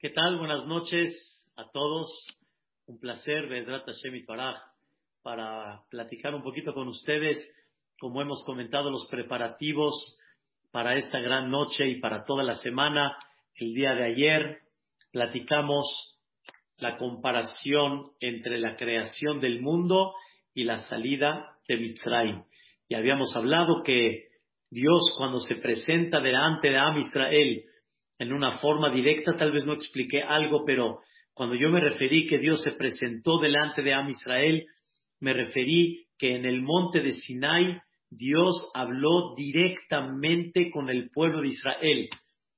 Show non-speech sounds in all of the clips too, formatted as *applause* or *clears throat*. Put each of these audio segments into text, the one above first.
¿Qué tal? Buenas noches a todos. Un placer, Vedrat Hashem y para platicar un poquito con ustedes, como hemos comentado, los preparativos para esta gran noche y para toda la semana. El día de ayer platicamos la comparación entre la creación del mundo y la salida de Mitzrayim. Y habíamos hablado que Dios cuando se presenta delante de Am Israel en una forma directa, tal vez no expliqué algo, pero cuando yo me referí que Dios se presentó delante de Am Israel, me referí que en el monte de Sinai Dios habló directamente con el pueblo de Israel.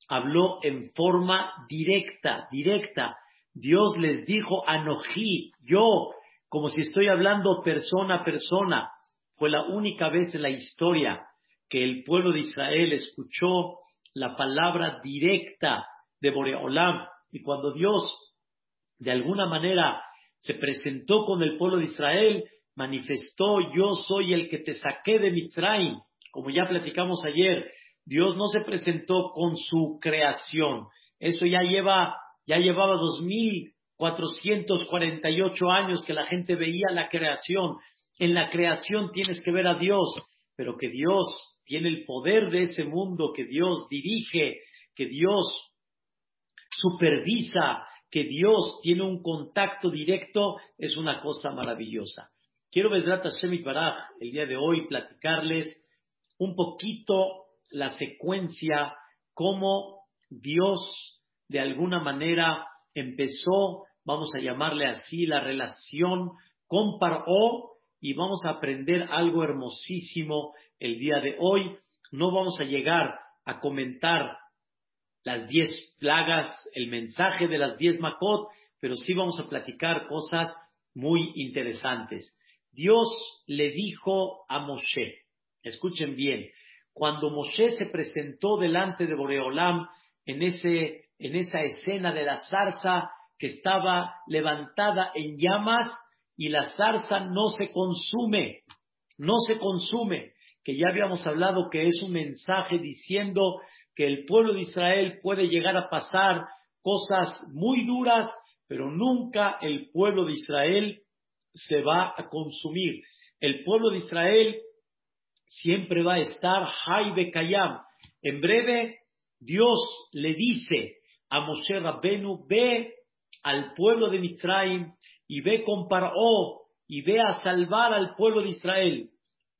Habló en forma directa, directa. Dios les dijo, Anojí, yo, como si estoy hablando persona a persona. Fue la única vez en la historia que el pueblo de Israel escuchó la palabra directa de Boreolam. Y cuando Dios, de alguna manera, se presentó con el pueblo de Israel, manifestó, yo soy el que te saqué de Mitzrayim. Como ya platicamos ayer, Dios no se presentó con su creación. Eso ya lleva, ya llevaba 2448 años que la gente veía la creación. En la creación tienes que ver a Dios, pero que Dios tiene el poder de ese mundo, que Dios dirige, que Dios supervisa, que Dios tiene un contacto directo, es una cosa maravillosa. Quiero, Vedrata Shemit Baraj, el día de hoy platicarles un poquito la secuencia, cómo Dios de alguna manera empezó, vamos a llamarle así, la relación con Paró y vamos a aprender algo hermosísimo el día de hoy. No vamos a llegar a comentar las diez plagas, el mensaje de las diez macot, pero sí vamos a platicar cosas muy interesantes. Dios le dijo a Moshe, escuchen bien, cuando Moshe se presentó delante de Boreolam en, ese, en esa escena de la zarza que estaba levantada en llamas y la zarza no se consume, no se consume que ya habíamos hablado que es un mensaje diciendo que el pueblo de Israel puede llegar a pasar cosas muy duras, pero nunca el pueblo de Israel se va a consumir. El pueblo de Israel siempre va a estar Hay Kayam. En breve, Dios le dice a Moshe Rabbenu, ve al pueblo de Mitzrayim y ve con Paró y ve a salvar al pueblo de Israel.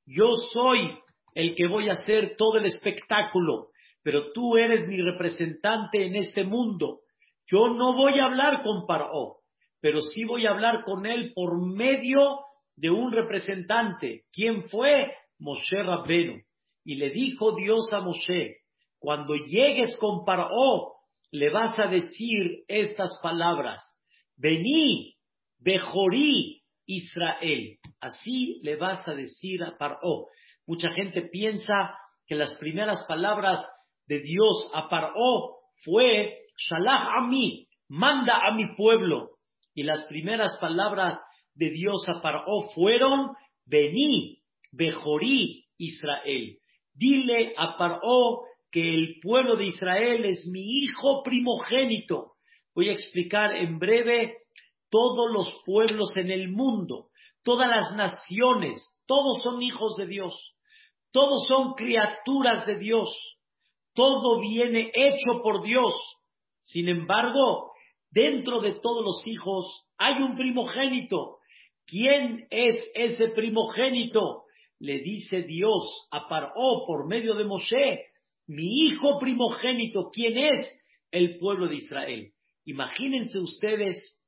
Yo soy el que voy a hacer todo el espectáculo, pero tú eres mi representante en este mundo. Yo no voy a hablar con Paró, pero sí voy a hablar con él por medio de un representante. ¿Quién fue? Moshe Rabbenu. Y le dijo Dios a Moshe, cuando llegues con Paró, le vas a decir estas palabras. Vení, Bejorí, Israel. Así le vas a decir a Paró. Mucha gente piensa que las primeras palabras de Dios a Paró fue Shalach a mí, manda a mi pueblo. Y las primeras palabras de Dios a Paró fueron Vení, Bejorí, Israel. Dile a Paró que el pueblo de Israel es mi hijo primogénito. Voy a explicar en breve todos los pueblos en el mundo, todas las naciones, todos son hijos de Dios, todos son criaturas de Dios, todo viene hecho por Dios. Sin embargo, dentro de todos los hijos hay un primogénito. ¿Quién es ese primogénito? Le dice Dios a Paró por medio de Moshe, mi hijo primogénito, ¿quién es? El pueblo de Israel. Imagínense ustedes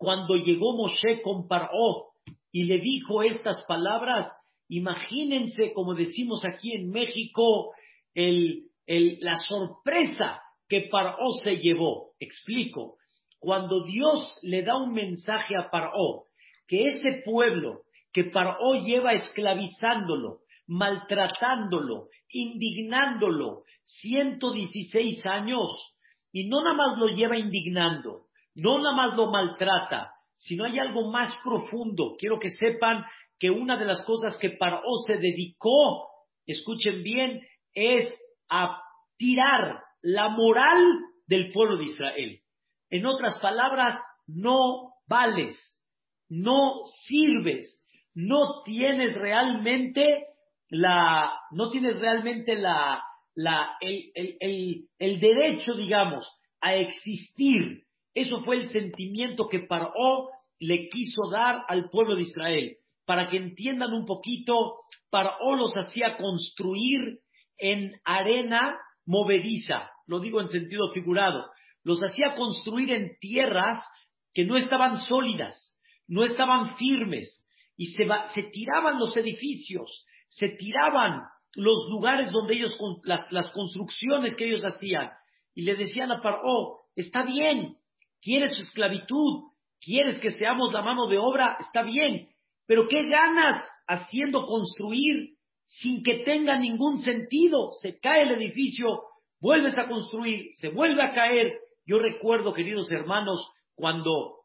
cuando llegó Moshe con Paró y le dijo estas palabras, imagínense, como decimos aquí en México, la sorpresa que Paró se llevó. Explico. Cuando Dios le da un mensaje a Paró, que ese pueblo que Paró lleva esclavizándolo, maltratándolo, indignándolo 116 años, y no nada más lo lleva indignando, no nada más lo maltrata, sino hay algo más profundo. Quiero que sepan que una de las cosas que Paró se dedicó, escuchen bien, es a tirar la moral del pueblo de Israel. En otras palabras, no vales, no sirves, no tienes realmente la, no tienes realmente la, la, el, el, derecho, digamos, a existir. Eso fue el sentimiento que Paró le quiso dar al pueblo de Israel. Para que entiendan un poquito, Paró los hacía construir en arena movediza, lo digo en sentido figurado, los hacía construir en tierras que no estaban sólidas, no estaban firmes, y se, tiraban los edificios, se tiraban los lugares donde ellos, las, las construcciones que ellos hacían, y le decían a Paró, está bien, quieres esclavitud, quieres que seamos la mano de obra, está bien, pero ¿qué ganas haciendo construir sin que tenga ningún sentido? Se cae el edificio, vuelves a construir, se vuelve a caer. Yo recuerdo, queridos hermanos, cuando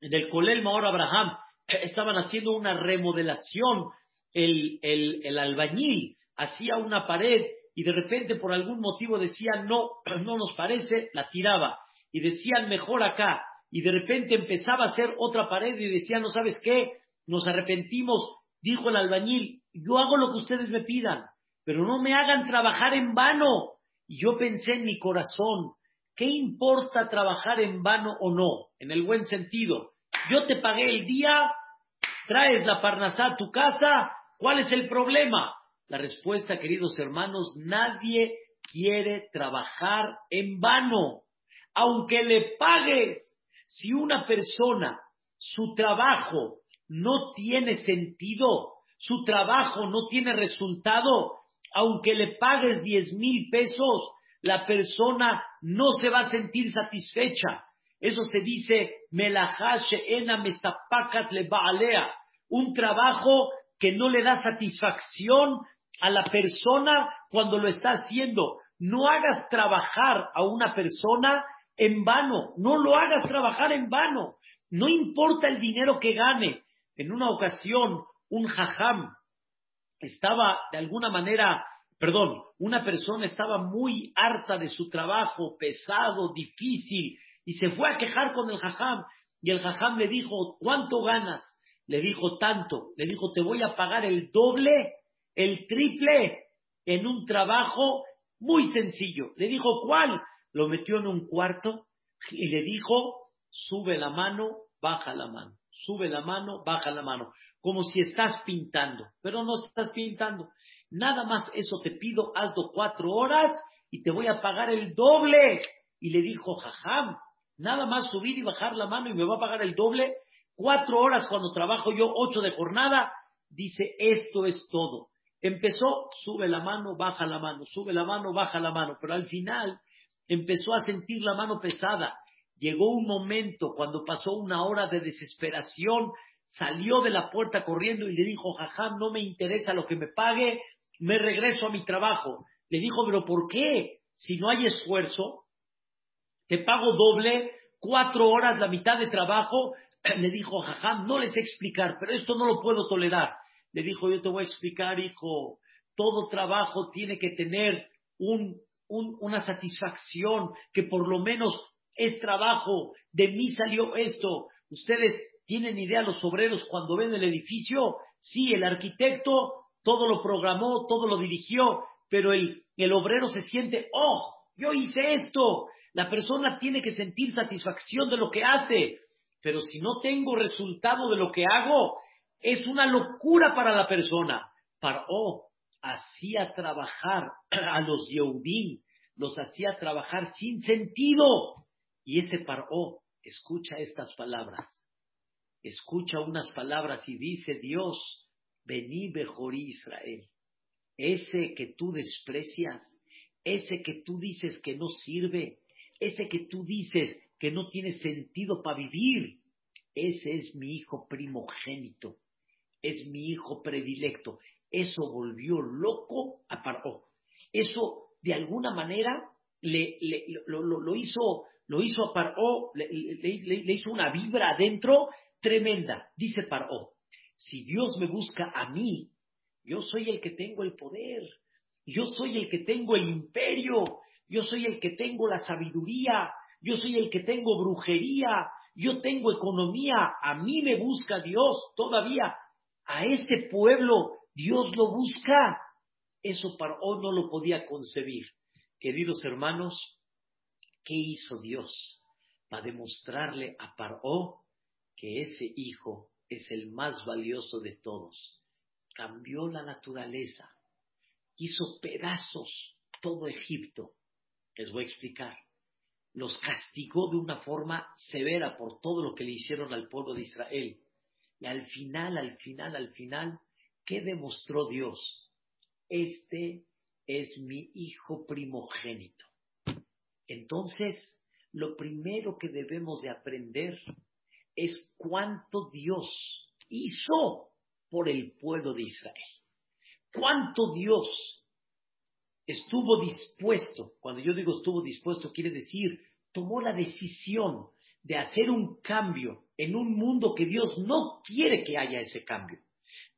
en el Colel Maor Abraham estaban haciendo una remodelación, el, el, el albañil hacía una pared y de repente por algún motivo decía no, no nos parece, la tiraba y decían mejor acá y de repente empezaba a hacer otra pared y decía no sabes qué, nos arrepentimos, dijo el albañil, yo hago lo que ustedes me pidan, pero no me hagan trabajar en vano. Y yo pensé en mi corazón, ¿qué importa trabajar en vano o no? En el buen sentido. Yo te pagué el día, traes la parnasá a tu casa, ¿cuál es el problema? La respuesta, queridos hermanos, nadie quiere trabajar en vano. Aunque le pagues, si una persona, su trabajo no tiene sentido, su trabajo no tiene resultado, aunque le pagues diez mil pesos, la persona no se va a sentir satisfecha. Eso se dice, un trabajo que no le da satisfacción a la persona cuando lo está haciendo. No hagas trabajar a una persona en vano, no lo hagas trabajar en vano. No importa el dinero que gane. En una ocasión, un jajam estaba de alguna manera, perdón, una persona estaba muy harta de su trabajo, pesado, difícil, y se fue a quejar con el jajam. Y el jajam le dijo, ¿cuánto ganas? Le dijo, tanto. Le dijo, te voy a pagar el doble, el triple, en un trabajo muy sencillo. Le dijo, ¿cuál? Lo metió en un cuarto y le dijo, sube la mano, baja la mano. Sube la mano, baja la mano. Como si estás pintando, pero no estás pintando. Nada más eso te pido, hazlo cuatro horas y te voy a pagar el doble. Y le dijo, jajam, nada más subir y bajar la mano y me va a pagar el doble. Cuatro horas cuando trabajo yo, ocho de jornada. Dice, esto es todo. Empezó, sube la mano, baja la mano, sube la mano, baja la mano, pero al final empezó a sentir la mano pesada. Llegó un momento cuando pasó una hora de desesperación, salió de la puerta corriendo y le dijo, jajam, no me interesa lo que me pague, me regreso a mi trabajo. Le dijo, pero ¿por qué? Si no hay esfuerzo, te pago doble, cuatro horas, la mitad de trabajo. *clears throat* Le dijo, jajam, no les sé explicar, pero esto no lo puedo tolerar. Le dijo, yo te voy a explicar, hijo, todo trabajo tiene que tener un, una satisfacción, que por lo menos es trabajo, de mí salió esto. Ustedes tienen idea, los obreros, cuando ven el edificio, sí, el arquitecto todo lo programó, todo lo dirigió, pero el, el obrero se siente, oh, yo hice esto. La persona tiene que sentir satisfacción de lo que hace, pero si no tengo resultado de lo que hago, es una locura para la persona. Para, oh, hacía trabajar *clears throat* a los Yehudim, los hacía trabajar sin sentido. Y ese Paró escucha estas palabras, escucha unas palabras y dice Dios, vení Bejorí Israel, ese que tú desprecias, ese que tú dices que no sirve, ese que tú dices que no tiene sentido para vivir, ese es mi hijo primogénito, es mi hijo predilecto. Eso volvió loco a Paró. Eso, de alguna manera, le, lo, hizo, lo hizo a Paró, le, hizo una vibra adentro tremenda. Dice Paró, si Dios me busca a mí, yo soy el que tengo el poder, yo soy el que tengo el imperio, yo soy el que tengo la sabiduría, yo soy el que tengo brujería, yo tengo economía, a mí me busca Dios todavía, a ese pueblo Dios lo busca. Eso Paró no lo podía concebir. Queridos hermanos, ¿qué hizo Dios para demostrarle a Paró que ese hijo es el más valioso de todos? Cambió la naturaleza, hizo pedazos todo Egipto. Les voy a explicar. Los castigó de una forma severa por todo lo que le hicieron al pueblo de Israel. Y al final, al final, al final, ¿qué demostró Dios? Este es mi hijo primogénito. Entonces, lo primero que debemos de aprender es cuánto Dios hizo por el pueblo de Israel. Cuánto Dios estuvo dispuesto, cuando yo digo estuvo dispuesto, quiere decir, tomó la decisión de hacer un cambio en un mundo que Dios no quiere que haya ese cambio.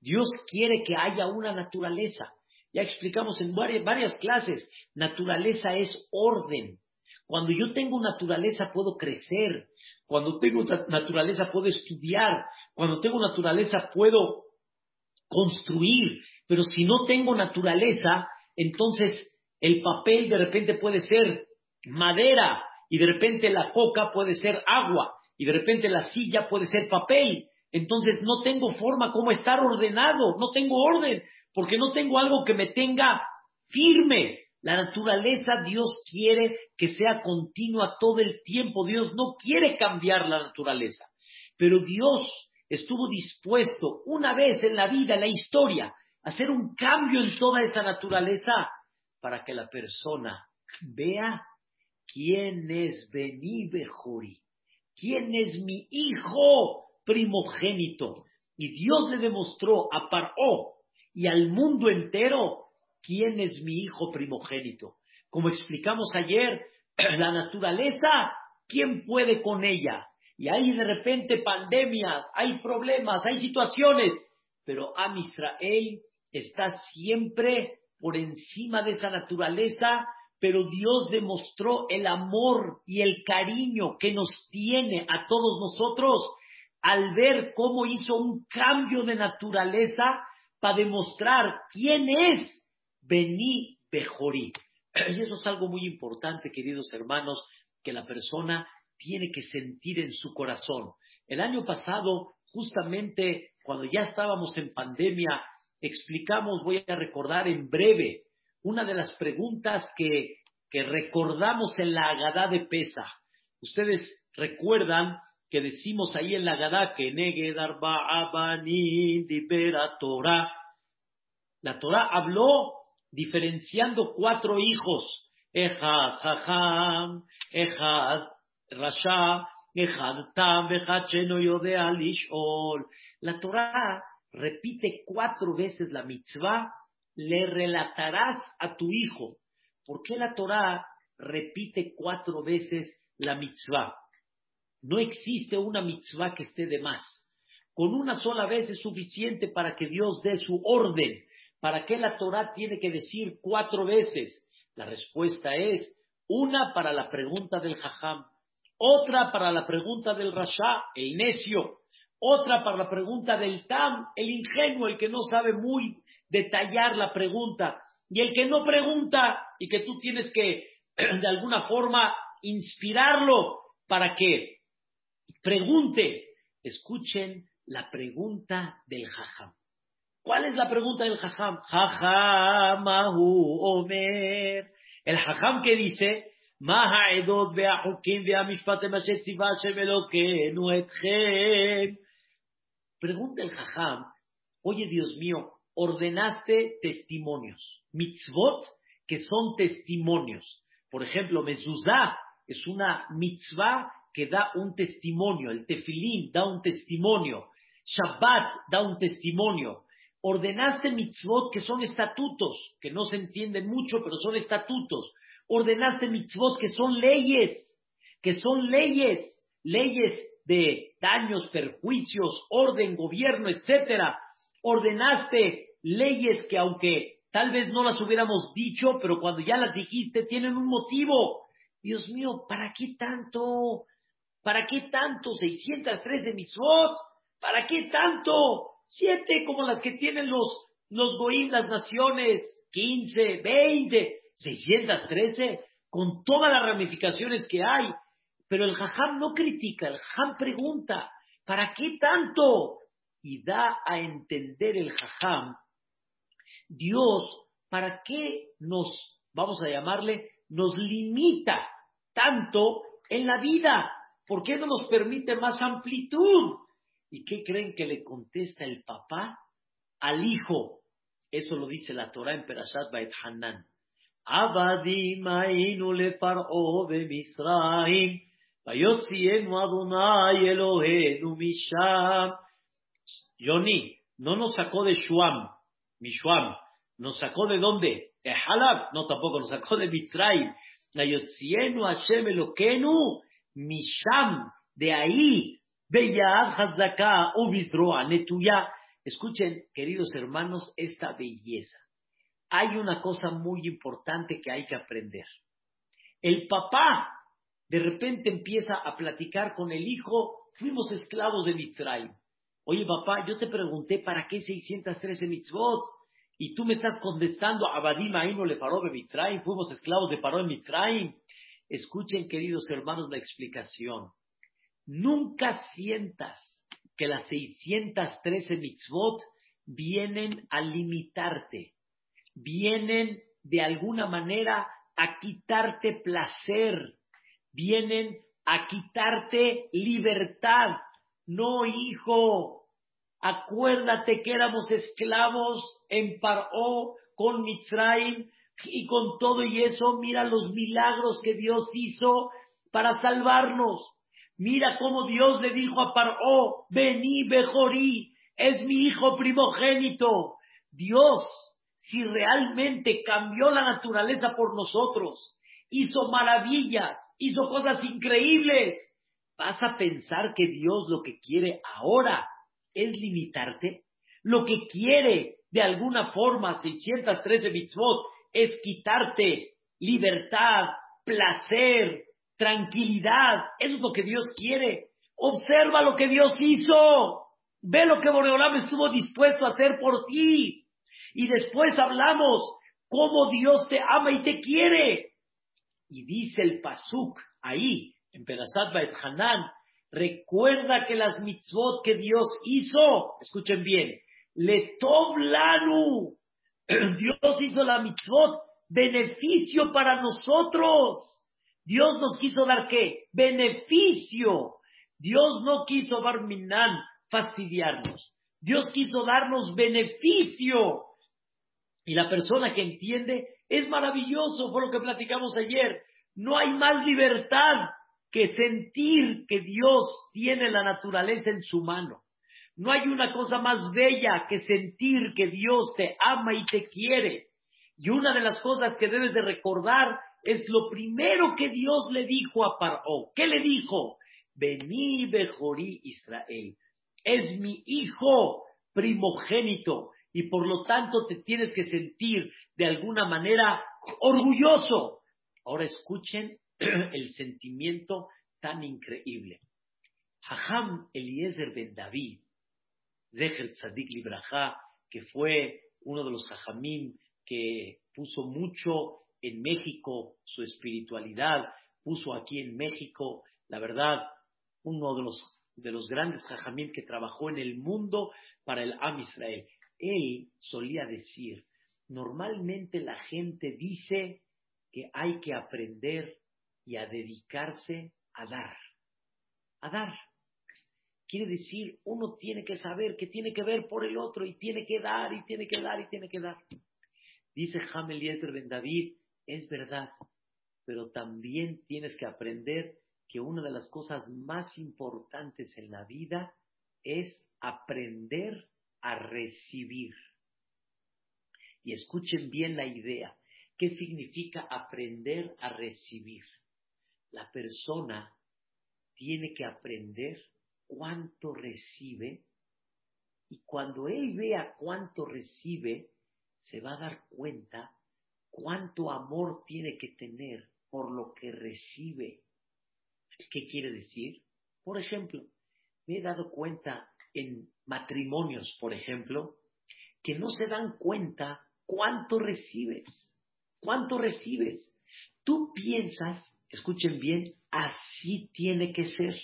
Dios quiere que haya una naturaleza. Ya explicamos en varias, clases, naturaleza es orden. Cuando yo tengo naturaleza puedo crecer. Cuando tengo naturaleza puedo estudiar. Cuando tengo naturaleza puedo construir. Pero si no tengo naturaleza, entonces el papel de repente puede ser madera y de repente la coca puede ser agua y de repente la silla puede ser papel. Entonces no tengo forma como estar ordenado, no tengo orden, porque no tengo algo que me tenga firme. La naturaleza Dios quiere que sea continua todo el tiempo. Dios no quiere cambiar la naturaleza. Pero Dios estuvo dispuesto una vez en la vida, en la historia, a hacer un cambio en toda esa naturaleza para que la persona vea quién es Bení Bejuri, quién es mi hijo primogénito. Y Dios le demostró a Paró y al mundo entero quién es mi hijo primogénito. Como explicamos ayer, *clears throat* la naturaleza, ¿quién puede con ella? Y hay de repente pandemias, hay problemas, hay situaciones, pero Am Israel está siempre por encima de esa naturaleza, pero Dios demostró el amor y el cariño que nos tiene a todos nosotros al ver cómo hizo un cambio de naturaleza para demostrar quién es Bení Bejorí. Y eso es algo muy importante, queridos hermanos, que la persona tiene que sentir en su corazón. El año pasado, justamente cuando ya estábamos en pandemia, explicamos, voy a recordar en breve, una de las preguntas que, que recordamos en la Agadá de Pesa. Ustedes recuerdan que decimos ahí en la Agadá que Negue Torah. La Torah habló diferenciando cuatro hijos. Ejad Jajam, Ejad Rasha, Ejad Tam, Ejad Sheno Yodea Lishol. La Torah repite cuatro veces la mitzvah, le relatarás a tu hijo. ¿Por qué la Torah repite cuatro veces la mitzvah? No existe una mitzvah que esté de más. Con una sola vez es suficiente para que Dios dé su orden. ¿Para qué la Torah tiene que decir cuatro veces? La respuesta es una para la pregunta del jajam, otra para la pregunta del rasha, el necio, otra para la pregunta del tam, el ingenuo, el que no sabe muy detallar la pregunta, y el que no pregunta y que tú tienes que *clears throat* de alguna forma inspirarlo para que pregunte. Escuchen la pregunta del jajam. ¿Cuál es la pregunta del jajam? Jajamahu Omer. El jajam que dice, Pregunta el jajam, oye Dios mío, ordenaste testimonios, mitzvot que son testimonios. Por ejemplo, mezuzá es una mitzvah que da un testimonio, el tefilín da un testimonio, Shabbat da un testimonio. Ordenaste mitzvot que son estatutos, que no se entienden mucho, pero son estatutos. Ordenaste mitzvot que son leyes, que son leyes, leyes de daños, perjuicios, orden, gobierno, etcétera. Ordenaste leyes que aunque Tal vez no las hubiéramos dicho, pero cuando ya las dijiste, tienen un motivo. Dios mío, ¿para qué tanto? ¿Para qué tanto? 603 de mitzvot. ¿Para qué tanto? Siete como las que tienen los, los goim, las naciones. 15, 20, 613, con todas las ramificaciones que hay. Pero el jajam no critica, el jajam pregunta, ¿para qué tanto? Y da a entender el jajam, Dios, ¿para qué nos, vamos a llamarle, nos limita tanto en la vida? ¿Por qué no nos permite más amplitud? ¿Y qué creen que le contesta el papá al hijo? Eso lo dice la Torah en Perashat Bait Hanan. Abadim ainu le far'o de Misraim, vayotzienu Adonai Elohenu Misham. Yoni, no nos sacó de Shuam, Mishuam, nos sacó de dónde? De Halab, no tampoco, nos sacó de Mitzray. Vayotzienu Hashem Elohenu Misham, de ahí, Beyad Hazaka, Ubisdroa, Netuya. Escuchen, queridos hermanos, esta belleza hay una cosa muy importante que hay que aprender. El papá de repente empieza a platicar con el hijo, fuimos esclavos de Mitzrayim. Oye papá, yo te pregunté para qué 613 mitzvot y tú me estás contestando, Abadim no le paró de Mitzrayim, fuimos esclavos de Paró de Mitzrayim. Escuchen, queridos hermanos, la explicación. Nunca sientas que las 613 mitzvot vienen a limitarte vienen de alguna manera a quitarte placer, vienen a quitarte libertad. No, hijo, acuérdate que éramos esclavos en Paró con Mitzrayim y con todo y eso, mira los milagros que Dios hizo para salvarnos. Mira cómo Dios le dijo a Paró, vení, Bejorí, es mi hijo primogénito. Dios si realmente cambió la naturaleza por nosotros, hizo maravillas, hizo cosas increíbles, vas a pensar que Dios lo que quiere ahora es limitarte. Lo que quiere de alguna forma 613 mitzvot es quitarte libertad, placer, tranquilidad. Eso es lo que Dios quiere. Observa lo que Dios hizo. Ve lo que Boreolam estuvo dispuesto a hacer por ti y después hablamos cómo Dios te ama y te quiere. Y dice el Pasuk ahí, en Perasat Bait Hanan, recuerda que las mitzvot que Dios hizo, escuchen bien, le lanu, *clears throat* Dios hizo la mitzvot, beneficio para nosotros. Dios nos quiso dar qué? Beneficio. Dios no quiso Barminan fastidiarnos. Dios quiso darnos beneficio. Y la persona que entiende es maravilloso, fue lo que platicamos ayer. No hay más libertad que sentir que Dios tiene la naturaleza en su mano. No hay una cosa más bella que sentir que Dios te ama y te quiere. Y una de las cosas que debes de recordar es lo primero que Dios le dijo a Paró. ¿Qué le dijo? Vení, Bejorí Israel. Es mi hijo primogénito y por lo tanto te tienes que sentir de alguna manera orgulloso. Ahora escuchen *clears throat* el sentimiento tan increíble. Hajam Eliezer Ben David, Zeher Tzadik Libraja, que fue uno de los Jajamim que puso mucho en México su espiritualidad, puso aquí en México, la verdad, uno de los, de los grandes Jajamim que trabajó en el mundo para el Am Israel él solía decir, normalmente la gente dice que hay que aprender y a dedicarse a dar. A dar. Quiere decir, uno tiene que saber que tiene que ver por el otro y tiene que dar y tiene que dar y tiene que dar. Dice Hamel Yeter Ben David, es verdad, pero también tienes que aprender que una de las cosas más importantes en la vida es aprender a recibir. Y escuchen bien la idea. ¿Qué significa aprender a recibir? La persona tiene que aprender cuánto recibe y cuando él vea cuánto recibe, se va a dar cuenta cuánto amor tiene que tener por lo que recibe. ¿Qué quiere decir? Por ejemplo, me he dado cuenta en matrimonios, por ejemplo, que no se dan cuenta cuánto recibes. ¿Cuánto recibes? Tú piensas, escuchen bien, así tiene que ser.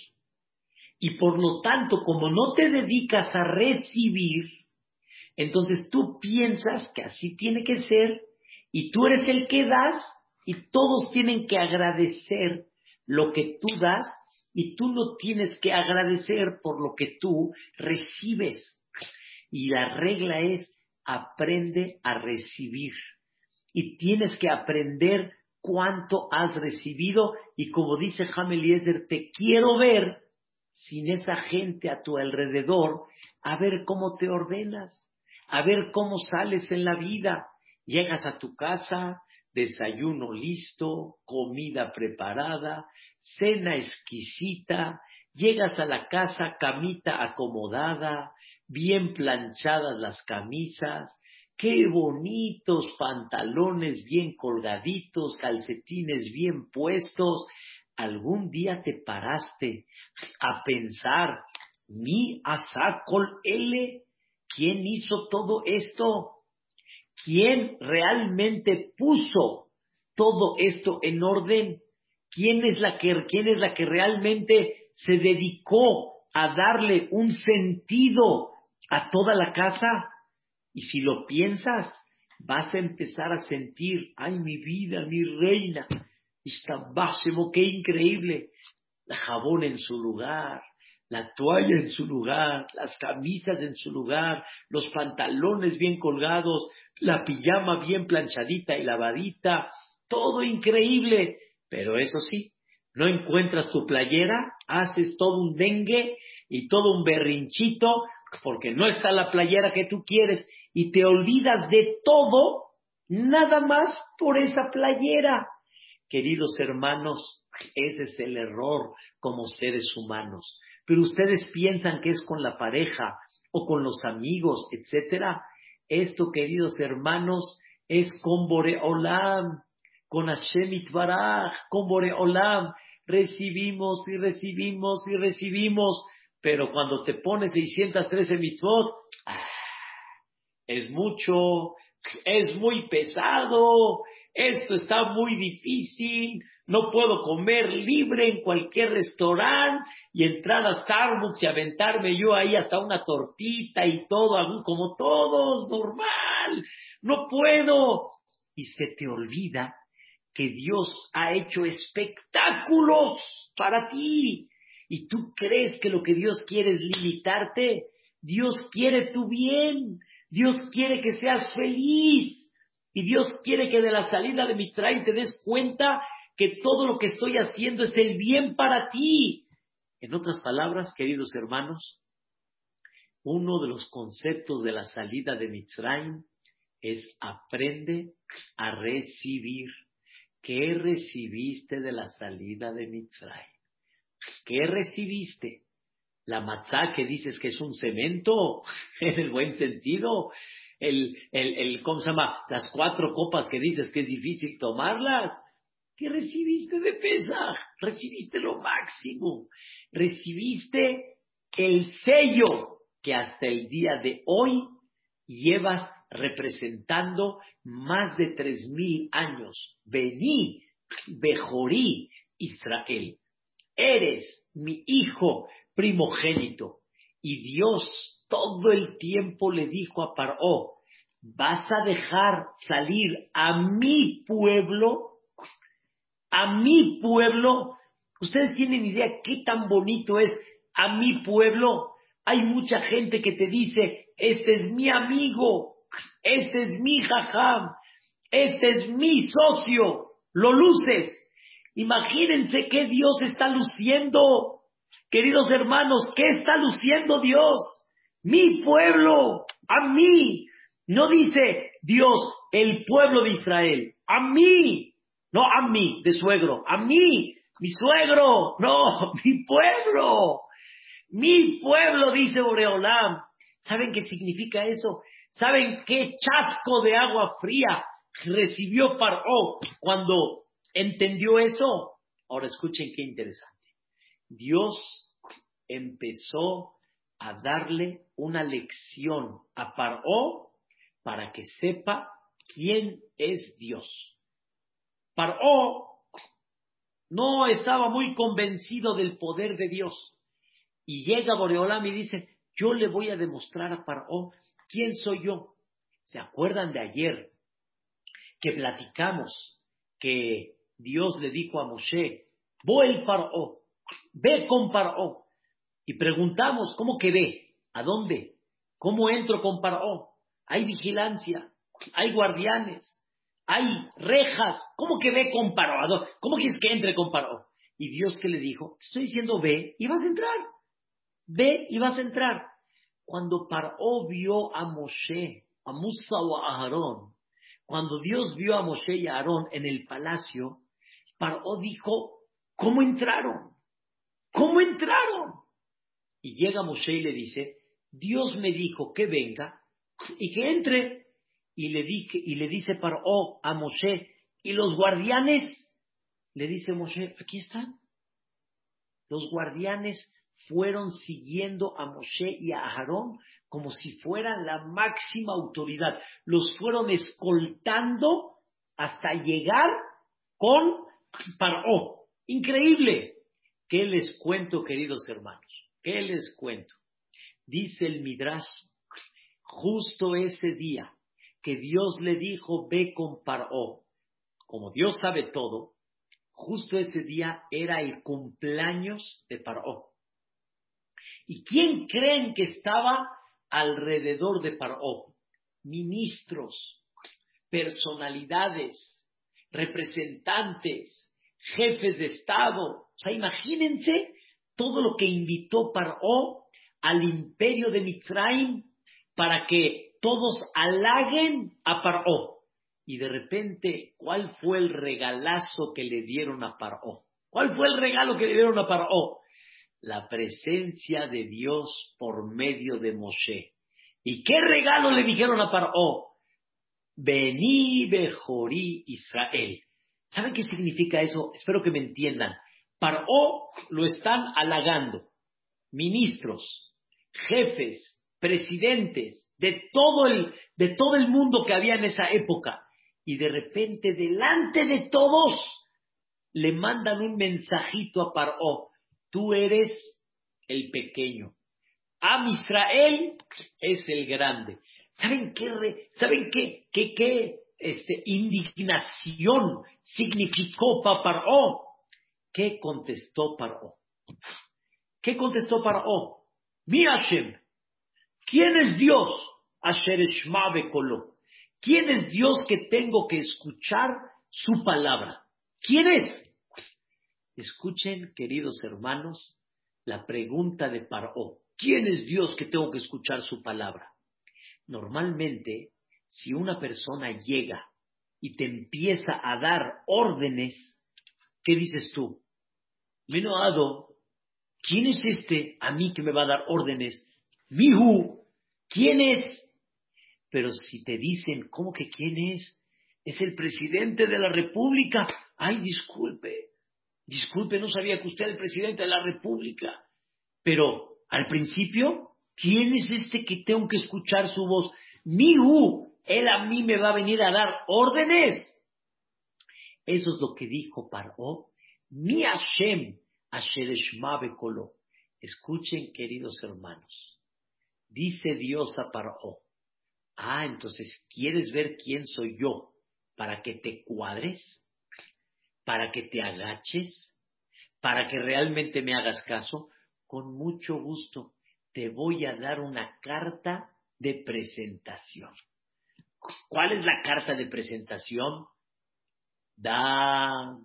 Y por lo tanto, como no te dedicas a recibir, entonces tú piensas que así tiene que ser y tú eres el que das y todos tienen que agradecer lo que tú das y tú no tienes que agradecer por lo que tú recibes. Y la regla es aprende a recibir. Y tienes que aprender cuánto has recibido y como dice Eliezer, te quiero ver sin esa gente a tu alrededor, a ver cómo te ordenas, a ver cómo sales en la vida. Llegas a tu casa, desayuno listo, comida preparada, cena exquisita, llegas a la casa, camita acomodada, bien planchadas las camisas, qué bonitos pantalones bien colgaditos, calcetines bien puestos. ¿Algún día te paraste a pensar, mi asacol L, quién hizo todo esto? ¿Quién realmente puso todo esto en orden? ¿Quién es la que, quién es la que realmente se dedicó a darle un sentido a toda la casa? Y si lo piensas, vas a empezar a sentir, ay, mi vida, mi reina, está básimo, qué increíble. La jabón en su lugar, la toalla en su lugar, las camisas en su lugar, los pantalones bien colgados, la pijama bien planchadita y lavadita, todo increíble. Pero eso sí, no encuentras tu playera, haces todo un dengue y todo un berrinchito porque no está la playera que tú quieres y te olvidas de todo nada más por esa playera. Queridos hermanos, ese es el error como seres humanos. Pero ustedes piensan que es con la pareja o con los amigos, etcétera. Esto, queridos hermanos, es con Boreolam, con Hashem Itbaraj, con Boreolam. Recibimos y recibimos y recibimos, pero cuando te pones 613 mitzvot, ah, es mucho, es muy pesado, esto está muy difícil, no puedo comer libre en cualquier restaurante y entrar a Starbucks y aventarme yo ahí hasta una tortita y todo, como todos, normal, no puedo. Y se te olvida que Dios ha hecho espectáculos para ti. Y tú crees que lo que Dios quiere es limitarte. Dios quiere tu bien. Dios quiere que seas feliz. Y Dios quiere que de la salida de Mitzrayim te des cuenta que todo lo que estoy haciendo es el bien para ti. En otras palabras, queridos hermanos, uno de los conceptos de la salida de Mitzrayim es aprende a recibir. ¿Qué recibiste de la salida de Mitzrayim? ¿Qué recibiste? La matzá que dices que es un cemento, *laughs* en el buen sentido. El, el, el, ¿cómo se llama? Las cuatro copas que dices que es difícil tomarlas. ¿Qué recibiste de pesa? Recibiste lo máximo. Recibiste el sello que hasta el día de hoy llevas representando más de tres mil años. Vení, Bejorí, Israel. Eres mi hijo primogénito. Y Dios todo el tiempo le dijo a Paró, vas a dejar salir a mi pueblo a mi pueblo. Ustedes tienen idea qué tan bonito es a mi pueblo. Hay mucha gente que te dice, este es mi amigo, este es mi jajam, este es mi socio. Lo luces. Imagínense qué Dios está luciendo. Queridos hermanos, ¿qué está luciendo Dios? Mi pueblo, a mí. No dice Dios, el pueblo de Israel, a mí. No a mí, de suegro, a mí, mi suegro, no, *laughs* mi pueblo. Mi pueblo, dice Boreolam. ¿Saben qué significa eso? ¿Saben qué chasco de agua fría recibió Paró cuando entendió eso? Ahora escuchen qué interesante. Dios empezó a darle una lección a Paró para que sepa quién es Dios. Paró no estaba muy convencido del poder de Dios. Y llega Boreolam y dice, yo le voy a demostrar a Paró quién soy yo. ¿Se acuerdan de ayer que platicamos que Dios le dijo a Moshe, voy Paró, ve con Paró? Y preguntamos, ¿cómo que ve? ¿A dónde? ¿Cómo entro con Paró? Hay vigilancia, hay guardianes, hay rejas. ¿Cómo que ve con Paró? ¿Cómo quieres que entre con Paró? Y Dios que le dijo, estoy diciendo ve y vas a entrar. Ve y vas a entrar. Cuando Paró vio a Moshe, a Musa o a Aarón, cuando Dios vio a Moshe y a Aarón en el palacio, Paró dijo, ¿cómo entraron? ¿Cómo entraron? Y llega Moshe y le dice, Dios me dijo que venga y que entre. Y le, y le dice Paró a Moshe, ¿y los guardianes? Le dice Moshe, aquí están. Los guardianes fueron siguiendo a Moshe y a Aarón como si fueran la máxima autoridad. Los fueron escoltando hasta llegar con Paró. Increíble. ¿Qué les cuento, queridos hermanos? ¿Qué les cuento? Dice el Midrash, justo ese día que Dios le dijo, ve con Paró, como Dios sabe todo, justo ese día era el cumpleaños de Paró. ¿Y quién creen que estaba alrededor de Paró? Ministros, personalidades, representantes, jefes de Estado. O sea, imagínense todo lo que invitó Paró al imperio de Mitzrayim para que todos halaguen a Paró. Y de repente, ¿cuál fue el regalazo que le dieron a Paró? ¿Cuál fue el regalo que le dieron a Paró? la presencia de Dios por medio de Moshe. ¿Y qué regalo le dijeron a Paró? Vení Bejorí Israel. ¿Saben qué significa eso? Espero que me entiendan. Paró lo están halagando. Ministros, jefes, presidentes de todo el, de todo el mundo que había en esa época. Y de repente, delante de todos, le mandan un mensajito a Paró tú eres el pequeño. Am Israel es el grande. ¿Saben qué, ¿saben qué, qué, qué este, indignación significó para Paró? ¿Qué contestó Paró? ¿Qué contestó Paró? Mi Hashem, ¿quién es Dios? Asher ¿Quién es Dios que tengo que escuchar su palabra? ¿Quién es? Escuchen, queridos hermanos, la pregunta de Paró. ¿Quién es Dios que tengo que escuchar su palabra? Normalmente, si una persona llega y te empieza a dar órdenes, ¿qué dices tú? Menoado, ¿quién es este a mí que me va a dar órdenes? Mihu, ¿quién es? Pero si te dicen, ¿cómo que quién es? Es el presidente de la República. Ay, disculpe, Disculpe, no sabía que usted era el presidente de la República. Pero al principio, ¿quién es este que tengo que escuchar su voz? Mihu, él a mí me va a venir a dar órdenes. Eso es lo que dijo Paró. Mi Hashem. Escuchen, queridos hermanos. Dice Dios a Paró. Ah, entonces, ¿quieres ver quién soy yo para que te cuadres? para que te agaches, para que realmente me hagas caso, con mucho gusto te voy a dar una carta de presentación. ¿Cuál es la carta de presentación? Da,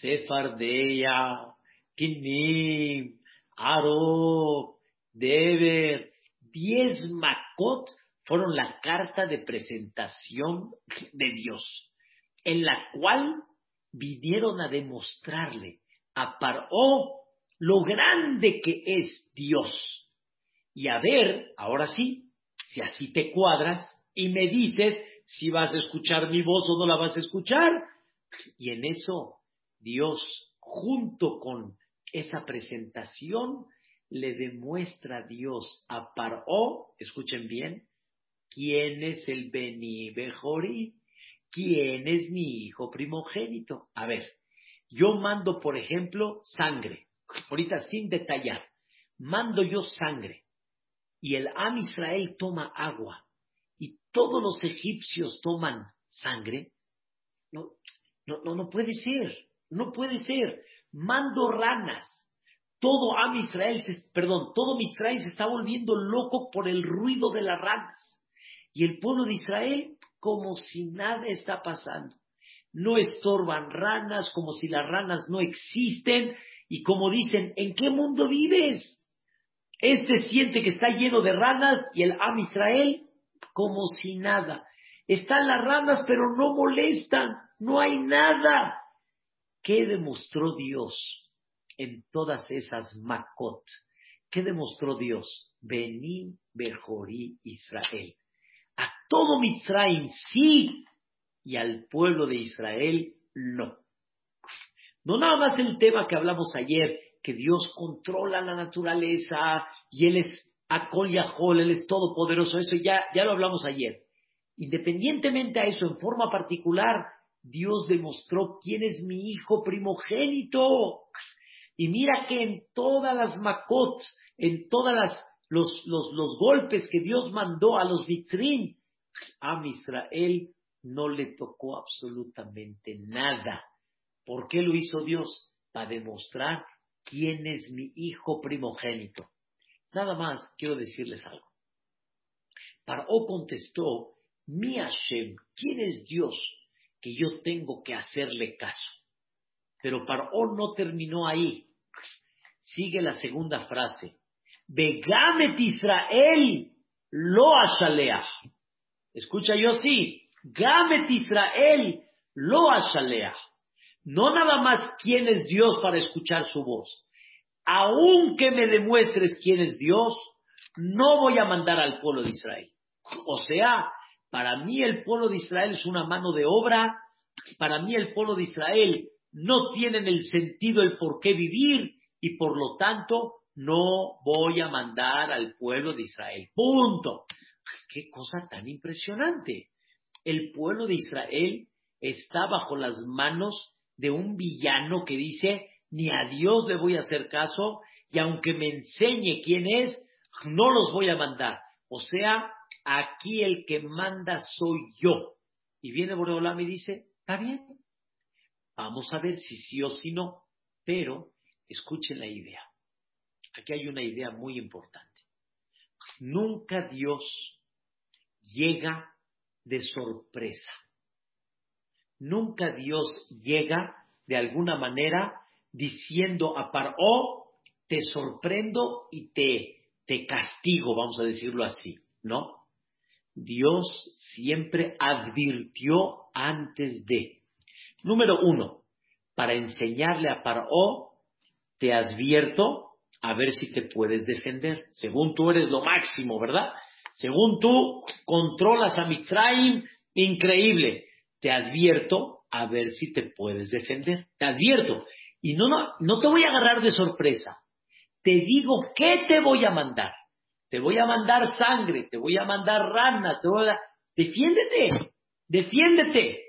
Sefardeya, Kinim, Aro, Deber, diez Makot fueron la carta de presentación de Dios, en la cual vinieron a demostrarle a Paró lo grande que es Dios. Y a ver, ahora sí, si así te cuadras, y me dices si vas a escuchar mi voz o no la vas a escuchar. Y en eso Dios, junto con esa presentación, le demuestra a Dios a Paró, escuchen bien, quién es el Beni Bejori, quién es mi hijo primogénito. A ver, yo mando, por ejemplo, sangre, ahorita sin detallar, mando yo sangre y el Am Israel toma agua y todos los egipcios toman sangre. No, no, no, puede ser, no puede ser. Mando ranas. Todo Am Israel, perdón, todo Israel se está volviendo loco por el ruido de las ranas. Y el pueblo de Israel como si nada está pasando. No estorban ranas, como si las ranas no existen. Y como dicen, ¿en qué mundo vives? Este siente que está lleno de ranas y el Am Israel como si nada. Están las ranas, pero no molestan, no hay nada. ¿Qué demostró Dios en todas esas makot? ¿Qué demostró Dios? Vení, Bejorí, Israel. A todo Mitzrayim sí, y al pueblo de Israel no. No nada más el tema que hablamos ayer, que Dios controla la naturaleza y Él es Akol Yahol, Él es todopoderoso, eso ya, ya lo hablamos ayer. Independientemente a eso, en forma particular, Dios demostró quién es mi hijo primogénito. Y mira que en todas las makot, en todas las los, los, los golpes que Dios mandó a los vitrin, a Israel no le tocó absolutamente nada. ¿Por qué lo hizo Dios? Para demostrar quién es mi hijo primogénito. Nada más quiero decirles algo. Paró contestó, mi Hashem, ¿quién es Dios que yo tengo que hacerle caso? Pero Paró no terminó ahí. Sigue la segunda frase. Begamet Israel lo ashaleach. Escucha yo sí. Gamet Israel lo ashaleach. No nada más quién es Dios para escuchar su voz. Aunque me demuestres quién es Dios, no voy a mandar al pueblo de Israel. O sea, para mí el pueblo de Israel es una mano de obra, para mí el pueblo de Israel no tienen el sentido, el por qué vivir, y por lo tanto no voy a mandar al pueblo de Israel. Punto. Qué cosa tan impresionante. El pueblo de Israel está bajo las manos de un villano que dice, ni a Dios le voy a hacer caso, y aunque me enseñe quién es, no los voy a mandar. O sea, aquí el que manda soy yo. Y viene Boreolam y dice, está bien, vamos a ver si sí o si no, pero escuchen la idea. Aquí hay una idea muy importante. Nunca Dios llega de sorpresa. Nunca Dios llega de alguna manera diciendo a Paró, te sorprendo y te, te castigo, vamos a decirlo así, ¿no? Dios siempre advirtió antes de. Número uno, para enseñarle a Paró, te advierto a ver si te puedes defender. Según tú eres lo máximo, ¿verdad? Según tú controlas a Mitzrayim, increíble. Te advierto a ver si te puedes defender. Te advierto. Y no, no, no te voy a agarrar de sorpresa. Te digo qué te voy a mandar. Te voy a mandar sangre, te voy a mandar ranas, te voy a... Defiéndete, defiéndete.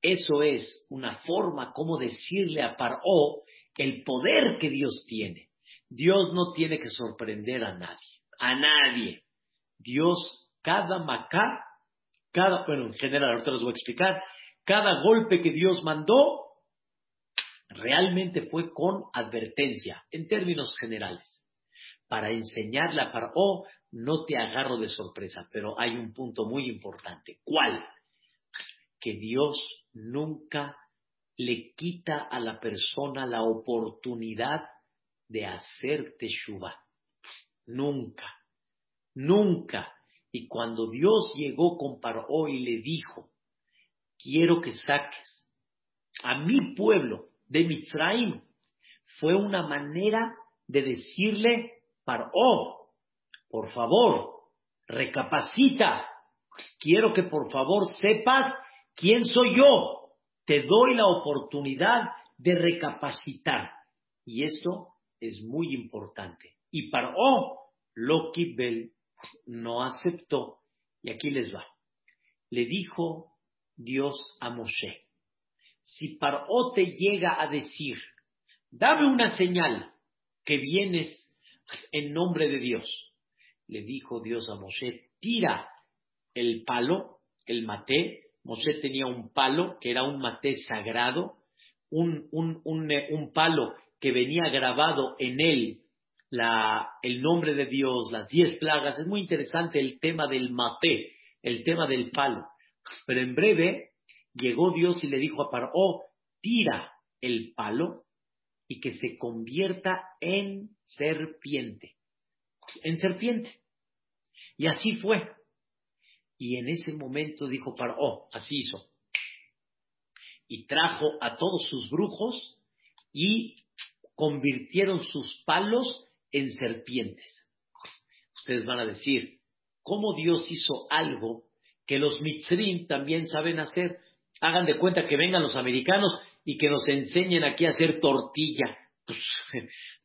Eso es una forma como decirle a Paró el poder que Dios tiene. Dios no tiene que sorprender a nadie, a nadie. Dios, cada macá, cada, bueno, en general, ahorita les voy a explicar, cada golpe que Dios mandó realmente fue con advertencia, en términos generales. Para enseñarle a Paró, no te agarro de sorpresa, pero hay un punto muy importante. ¿Cuál? Que Dios nunca le quita a la persona la oportunidad de hacer teshuva. Nunca, nunca. Y cuando Dios llegó con Paró y le dijo, quiero que saques a mi pueblo de Mitzrayim, fue una manera de decirle, Paró, por favor, recapacita, quiero que por favor sepas quién soy yo. Te doy la oportunidad de recapacitar. Y esto es muy importante. Y para oh, Loki Bell no aceptó. Y aquí les va. Le dijo Dios a Moshe, si Paró te llega a decir, dame una señal que vienes en nombre de Dios, le dijo Dios a Moshe, tira el palo, el maté. Moshe tenía un palo que era un maté sagrado, un, un, un, un palo que venía grabado en él el nombre de Dios, las diez plagas. Es muy interesante el tema del maté, el tema del palo. Pero en breve llegó Dios y le dijo a Paró, tira el palo y que se convierta en serpiente. En serpiente. Y así fue. Y en ese momento dijo Paró, así hizo. Y trajo a todos sus brujos y convirtieron sus palos en serpientes. Ustedes van a decir, ¿cómo Dios hizo algo que los mitzrim también saben hacer? Hagan de cuenta que vengan los americanos y que nos enseñen aquí a hacer tortilla. Pues,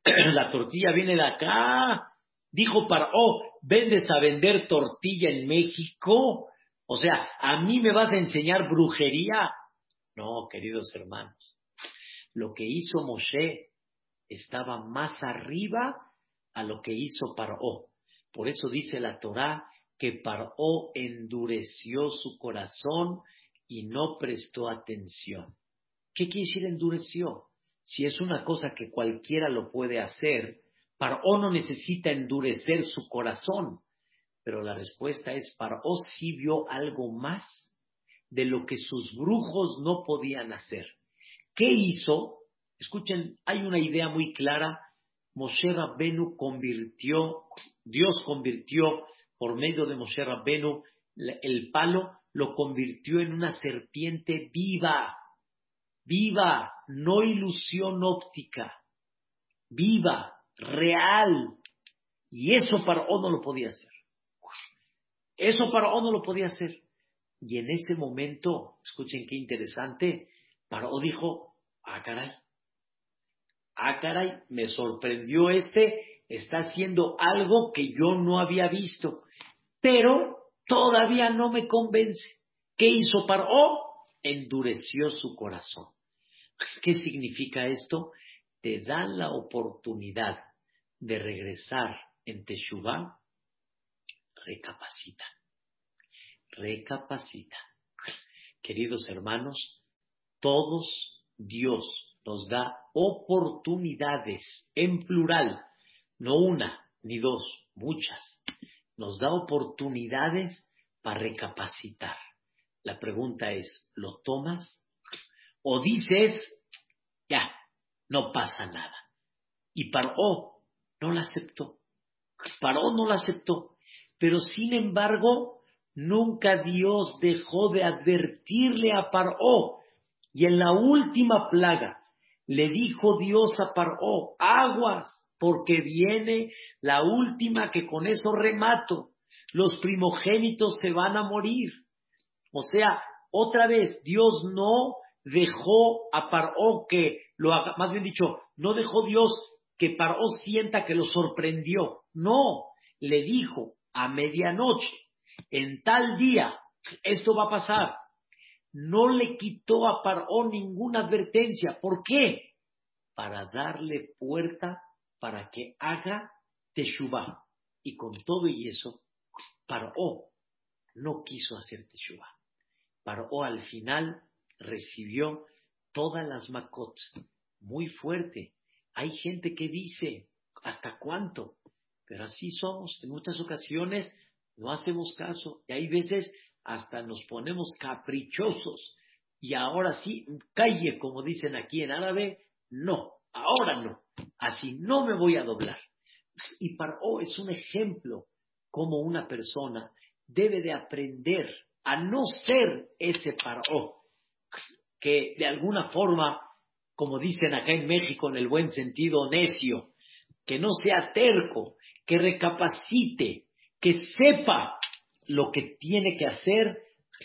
*clears throat* la tortilla viene de acá. Dijo para, oh, vendes a vender tortilla en México. O sea, ¿a mí me vas a enseñar brujería? No, queridos hermanos. Lo que hizo Moshe estaba más arriba a lo que hizo Paró. Por eso dice la Torá que Paró endureció su corazón y no prestó atención. ¿Qué quiere decir endureció? Si es una cosa que cualquiera lo puede hacer, Paró no necesita endurecer su corazón. Pero la respuesta es, Paró sí vio algo más de lo que sus brujos no podían hacer. ¿Qué hizo? Escuchen, hay una idea muy clara. Moshe Rabbenu convirtió, Dios convirtió por medio de Moshe Rabbenu el palo, lo convirtió en una serpiente viva, viva, no ilusión óptica, viva, real. Y eso para O no lo podía hacer. Eso para O no lo podía hacer. Y en ese momento, escuchen qué interesante, O dijo, ah, caray, ah, caray, me sorprendió este, está haciendo algo que yo no había visto, pero todavía no me convence. ¿Qué hizo Paró? Endureció su corazón. ¿Qué significa esto? Te dan la oportunidad de regresar en Teshuvah, recapacita. Recapacita. Queridos hermanos, todos Dios nos da oportunidades en plural, no una ni dos, muchas. Nos da oportunidades para recapacitar. La pregunta es, ¿lo tomas? ¿O dices, ya, no pasa nada? Y Paró no la aceptó. Paró no la aceptó. Pero sin embargo, nunca Dios dejó de advertirle a Paró. Y en la última plaga, le dijo Dios a Paró, aguas, porque viene la última que con eso remato. Los primogénitos se van a morir. O sea, otra vez, Dios no dejó a Paró que lo haga, más bien dicho, no dejó Dios que Paró sienta que lo sorprendió. No, le dijo a medianoche, en tal día, esto va a pasar no le quitó a Paró ninguna advertencia. ¿Por qué? Para darle puerta para que haga Teshuvah. Y con todo y eso, Paró no quiso hacer Teshuvah. Paró al final recibió todas las makot. Muy fuerte. Hay gente que dice, ¿hasta cuánto? Pero así somos. En muchas ocasiones no hacemos caso. Y hay veces hasta nos ponemos caprichosos. Y ahora sí, calle, como dicen aquí en árabe, no, ahora no. Así no me voy a doblar. Y Paró es un ejemplo como una persona debe de aprender a no ser ese Paró, que de alguna forma, como dicen acá en México en el buen sentido, necio, que no sea terco, que recapacite, que sepa lo que tiene que hacer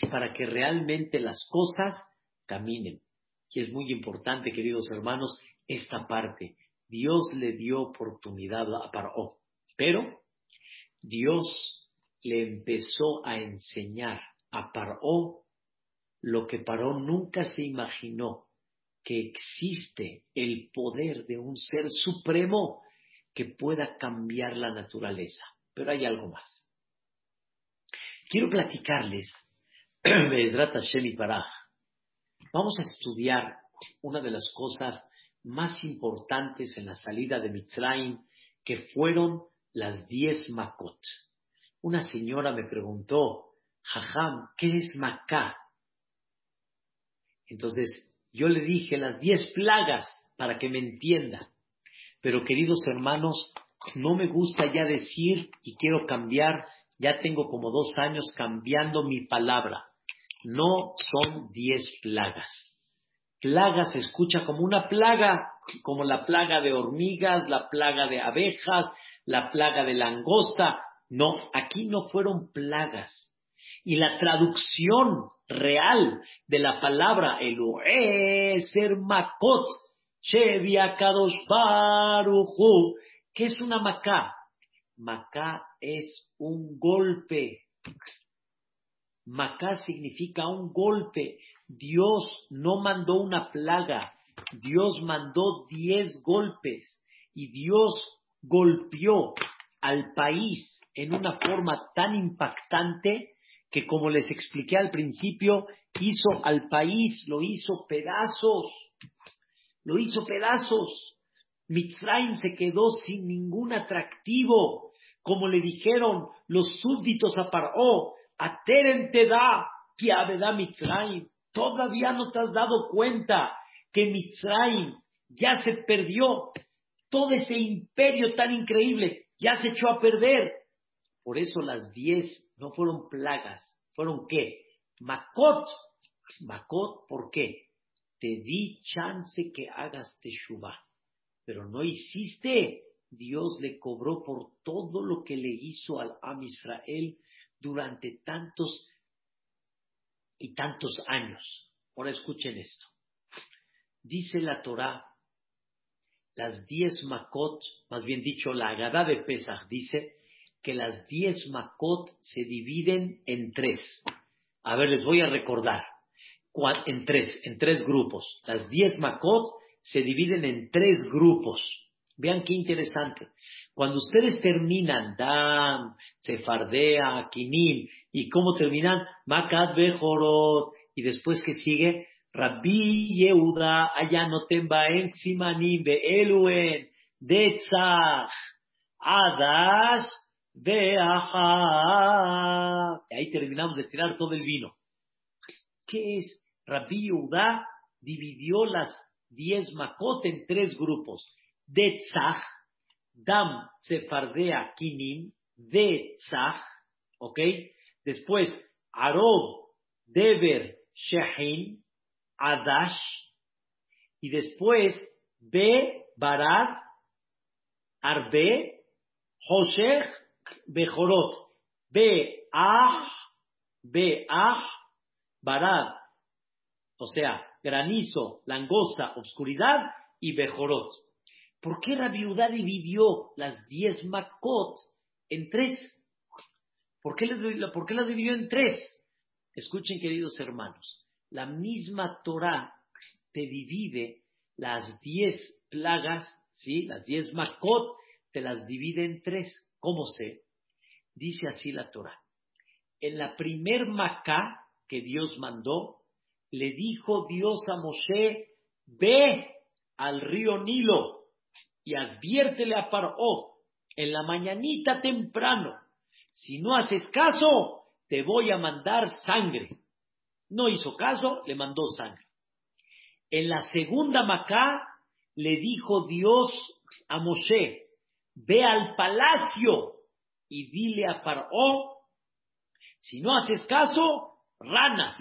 para que realmente las cosas caminen. Y es muy importante, queridos hermanos, esta parte. Dios le dio oportunidad a Paró, pero Dios le empezó a enseñar a Paró lo que Paró nunca se imaginó, que existe el poder de un ser supremo que pueda cambiar la naturaleza. Pero hay algo más. Quiero platicarles, *clears throat* Vamos a estudiar una de las cosas más importantes en la salida de Mitzrayim, que fueron las diez Makot. Una señora me preguntó, Jajam, ¿qué es Maká? Entonces yo le dije las diez plagas para que me entienda. Pero queridos hermanos, no me gusta ya decir y quiero cambiar, ya tengo como dos años cambiando mi palabra. No son diez plagas. Plaga se escucha como una plaga, como la plaga de hormigas, la plaga de abejas, la plaga de langosta. No, aquí no fueron plagas. Y la traducción real de la palabra Eloé, ser makot, Kadosh Baruchu, ¿qué es una macá? Macá es un golpe. Macá significa un golpe. Dios no mandó una plaga, Dios mandó diez golpes y Dios golpeó al país en una forma tan impactante que como les expliqué al principio, hizo al país, lo hizo pedazos, lo hizo pedazos. Mitzrayim se quedó sin ningún atractivo, como le dijeron los súbditos a Paró, Ateren te da, da Mitzrayim. Todavía no te has dado cuenta que Mitzrayim ya se perdió. Todo ese imperio tan increíble ya se echó a perder. Por eso las diez no fueron plagas, fueron qué? Makot. Makot, ¿por qué? Te di chance que hagas teshuva, pero no hiciste. Dios le cobró por todo lo que le hizo al Am Israel durante tantos y tantos años. Ahora escuchen esto. Dice la Torah, las diez Makot, más bien dicho, la Agadá de Pesach dice que las diez Makot se dividen en tres. A ver, les voy a recordar. En tres, en tres grupos. Las diez Makot se dividen en tres grupos. Vean qué interesante. Cuando ustedes terminan Dam, Sefardea, Kinim, y cómo terminan Makat Bejorot, y después que sigue Rabbi Yehuda, Ayanotem Baem Simanim, Beeluen, Detzach, Adash, y ahí terminamos de tirar todo el vino. ¿Qué es? Rabbi Yehuda dividió las diez makot en tres grupos. Detzach, Dam Sefardea Kinim, Detzach, ¿ok? Después, Arob, Deber, Shehin, Adash, y después, Be, Barad, Arbe, Hoshech, Bejorot, Be-ah, Be-ah, Barad, o sea, granizo, langosta, obscuridad y Bejorot. ¿Por qué la viuda dividió las diez Makot en tres? ¿Por qué, ¿Por qué las dividió en tres? Escuchen, queridos hermanos, la misma Torah te divide las diez plagas, ¿sí? Las diez Makot te las divide en tres. ¿Cómo sé? Dice así la Torah. En la primer Macá que Dios mandó, le dijo Dios a Moshe, ve al río Nilo y adviértele a Paró en la mañanita temprano. Si no haces caso, te voy a mandar sangre. No hizo caso, le mandó sangre. En la segunda Macá le dijo Dios a Moshe, ve al palacio y dile a Paró, si no haces caso, ranas.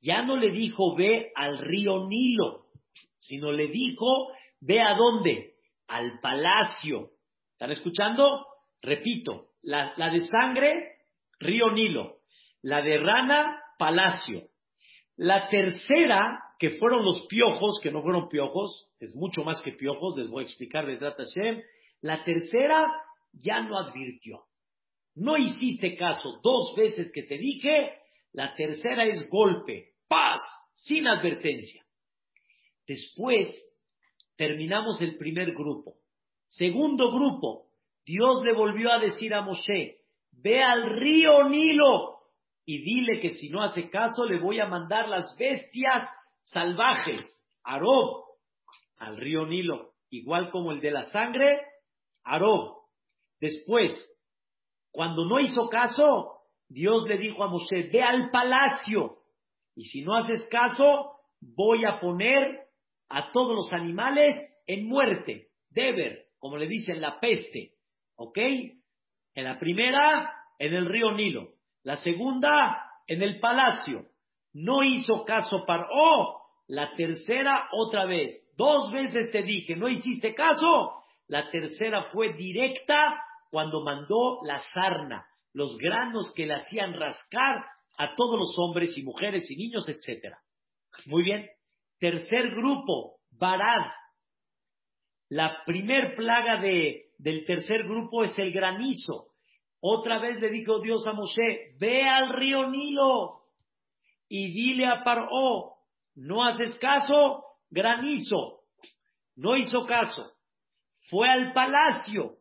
Ya no le dijo ve al río Nilo, sino le dijo ve a dónde, al palacio. ¿Están escuchando? Repito, la, de sangre río Nilo. La de rana, palacio. La tercera, que fueron los piojos, que no fueron piojos, es mucho más que piojos, les voy a explicar de Hashem. La tercera ya no advirtió. No hiciste caso dos veces que te dije, la tercera es golpe, paz, sin advertencia. Después terminamos el primer grupo. Segundo grupo, Dios le volvió a decir a Moshe, ve al río Nilo y dile que si no hace caso le voy a mandar las bestias salvajes, Arob, al río Nilo, igual como el de la sangre, Arob. Después, cuando no hizo caso, Dios le dijo a Moshe, ve al palacio y si no haces caso, voy a poner a todos los animales en muerte, deber, como le dicen la peste, ¿ok? En la primera, en el río Nilo. La segunda, en el palacio. No hizo caso para, oh, la tercera otra vez. Dos veces te dije, no hiciste caso. La tercera fue directa cuando mandó la sarna, los granos que le hacían rascar a todos los hombres y mujeres y niños, etc. Muy bien. Tercer grupo, Barad. La primer plaga de, del tercer grupo es el granizo. Otra vez le dijo Dios a Moshe, ve al río Nilo y dile a Paró, no haces caso, granizo. No hizo caso. Fue al palacio,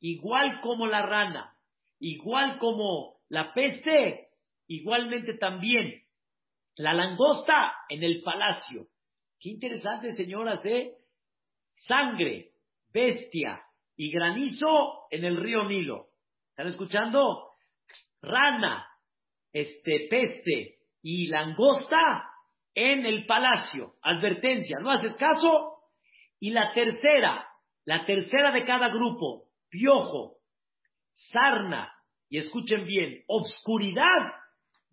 igual como la rana, igual como la peste, igualmente también la langosta en el palacio. Qué interesante, señoras, ¿eh? Sangre, bestia y granizo en el río Nilo. ¿Están escuchando? Rana, este, peste y langosta en el palacio. Advertencia, ¿no haces caso? Y la tercera, la tercera de cada grupo, piojo, sarna, y escuchen bien, obscuridad,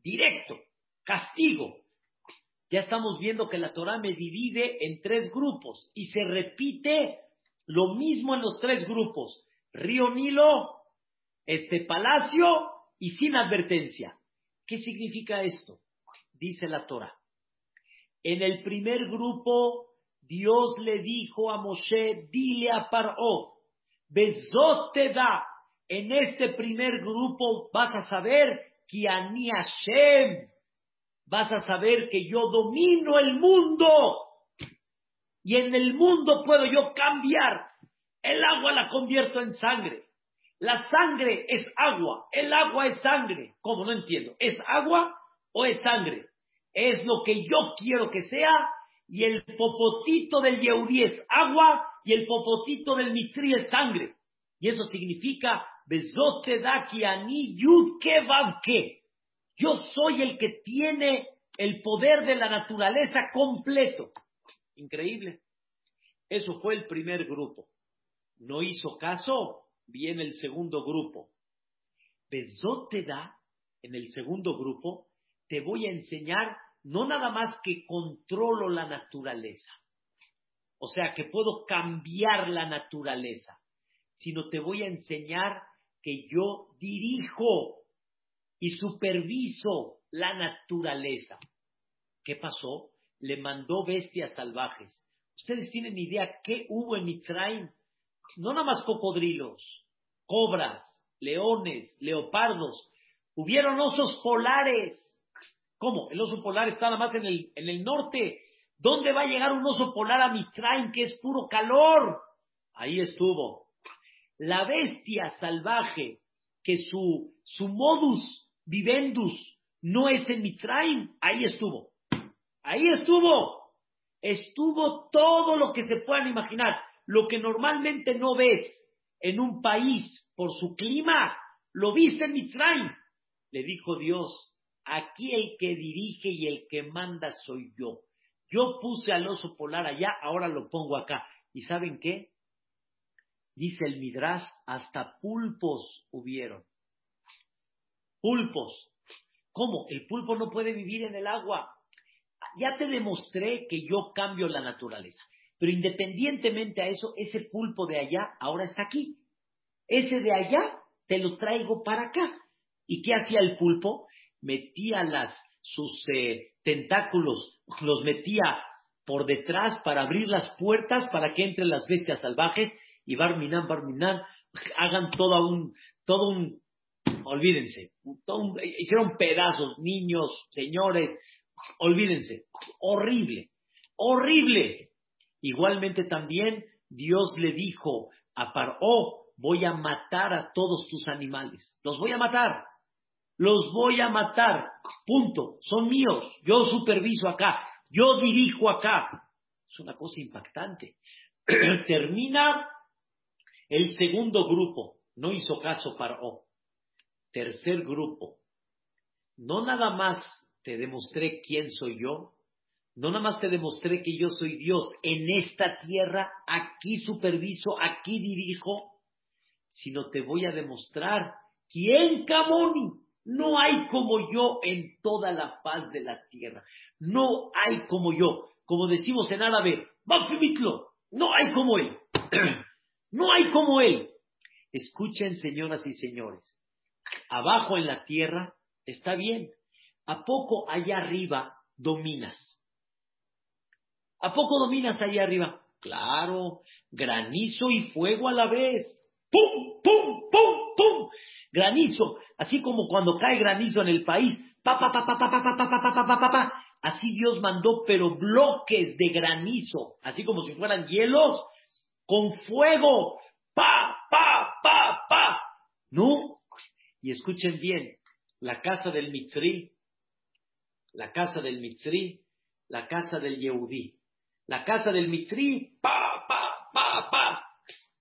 directo, castigo. Ya estamos viendo que la Torah me divide en tres grupos y se repite lo mismo en los tres grupos. Río Nilo, este palacio y sin advertencia. ¿Qué significa esto? Dice la Torah. En el primer grupo, Dios le dijo a Moshe, dile a Paró, Bezot te da. En este primer grupo vas a saber que Ani Hashem, vas a saber que yo domino el mundo. Y en el mundo puedo yo cambiar. El agua la convierto en sangre. La sangre es agua. El agua es sangre. ¿Cómo? No entiendo. ¿Es agua o es sangre? Es lo que yo quiero que sea. Y el popotito del Yehudi es agua y el popotito del Mitri es sangre. Y eso significa Yo soy el que tiene el poder de la naturaleza completo. Increíble. Eso fue el primer grupo. No hizo caso, viene el segundo grupo. Bezote da, en el segundo grupo, te voy a enseñar no nada más que controlo la naturaleza, o sea, que puedo cambiar la naturaleza, sino te voy a enseñar que yo dirijo y superviso la naturaleza. ¿Qué pasó? Le mandó bestias salvajes. ¿Ustedes tienen idea qué hubo en Mitzrayim? No nada más cocodrilos, cobras, leones, leopardos. Hubieron osos polares. ¿Cómo? El oso polar está nada más en el, en el norte. ¿Dónde va a llegar un oso polar a Mitzrayim que es puro calor? Ahí estuvo la bestia salvaje, que su, su modus vivendus no es en Mitzrayim, ahí estuvo. Ahí estuvo. Estuvo todo lo que se puedan imaginar. Lo que normalmente no ves en un país por su clima, lo viste en Mitzrayim. Le dijo Dios, aquí el que dirige y el que manda soy yo. Yo puse al oso polar allá, ahora lo pongo acá. ¿Y saben qué? Dice el Midrash, hasta pulpos hubieron. Pulpos. ¿Cómo? El pulpo no puede vivir en el agua. Ya te demostré que yo cambio la naturaleza. Pero independientemente a eso, ese pulpo de allá ahora está aquí. Ese de allá te lo traigo para acá. ¿Y qué hacía el pulpo? Metía sus eh, tentáculos, los metía por detrás para abrir las puertas para que entren las bestias salvajes y Barminan, Barminan, hagan todo un, todo un, olvídense, hicieron pedazos, niños, señores, olvídense, horrible, horrible. Igualmente también Dios le dijo a Paró, voy a matar a todos tus animales, los voy a matar, los voy a matar, punto, son míos, yo superviso acá, yo dirijo acá. Es una cosa impactante. *clears throat* Termina el segundo grupo, no hizo caso para O. Tercer grupo, no nada más te demostré quién soy yo, no nada más te demostré que yo soy Dios en esta tierra, aquí superviso, aquí dirijo, sino te voy a demostrar quién Camoni. No hay como yo en toda la faz de la tierra. No hay como yo. Como decimos en árabe, Bafimitlo. No hay como él. *clears throat* no hay como él. Escuchen, señoras y señores. Abajo en la tierra está bien. ¿A poco allá arriba dominas? ¿A poco dominas allá arriba? Claro, granizo y fuego a la vez. ¡Pum, pum, pum, pum! Granizo, así como cuando cae granizo en el país, pa, pa, pa, pa, pa, pa, pa, pa, pa, pa, pa, pa, así Dios mandó, pero bloques de granizo, así como si fueran hielos, con fuego, pa, pa, pa, pa. ¿No? Y escuchen bien, la casa del Mitzri, la casa del Mitzri, la casa del Yehudí, la casa del Mitzri, pa, pa, pa, pa.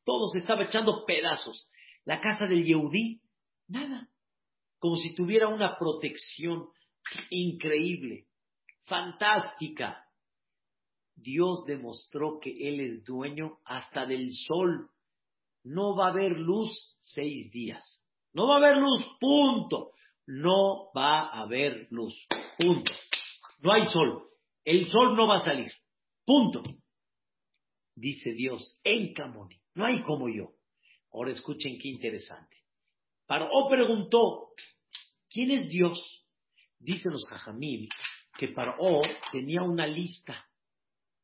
Todo se estaba echando pedazos. La casa del Yehudí, Nada. Como si tuviera una protección increíble, fantástica. Dios demostró que Él es dueño hasta del sol. No va a haber luz seis días. No va a haber luz, punto. No va a haber luz, punto. No hay sol. El sol no va a salir, punto. Dice Dios, en Camoni, no hay como yo. Ahora escuchen qué interesante. Paró preguntó, ¿quién es Dios? Dicen los jajamil que Paró tenía una lista.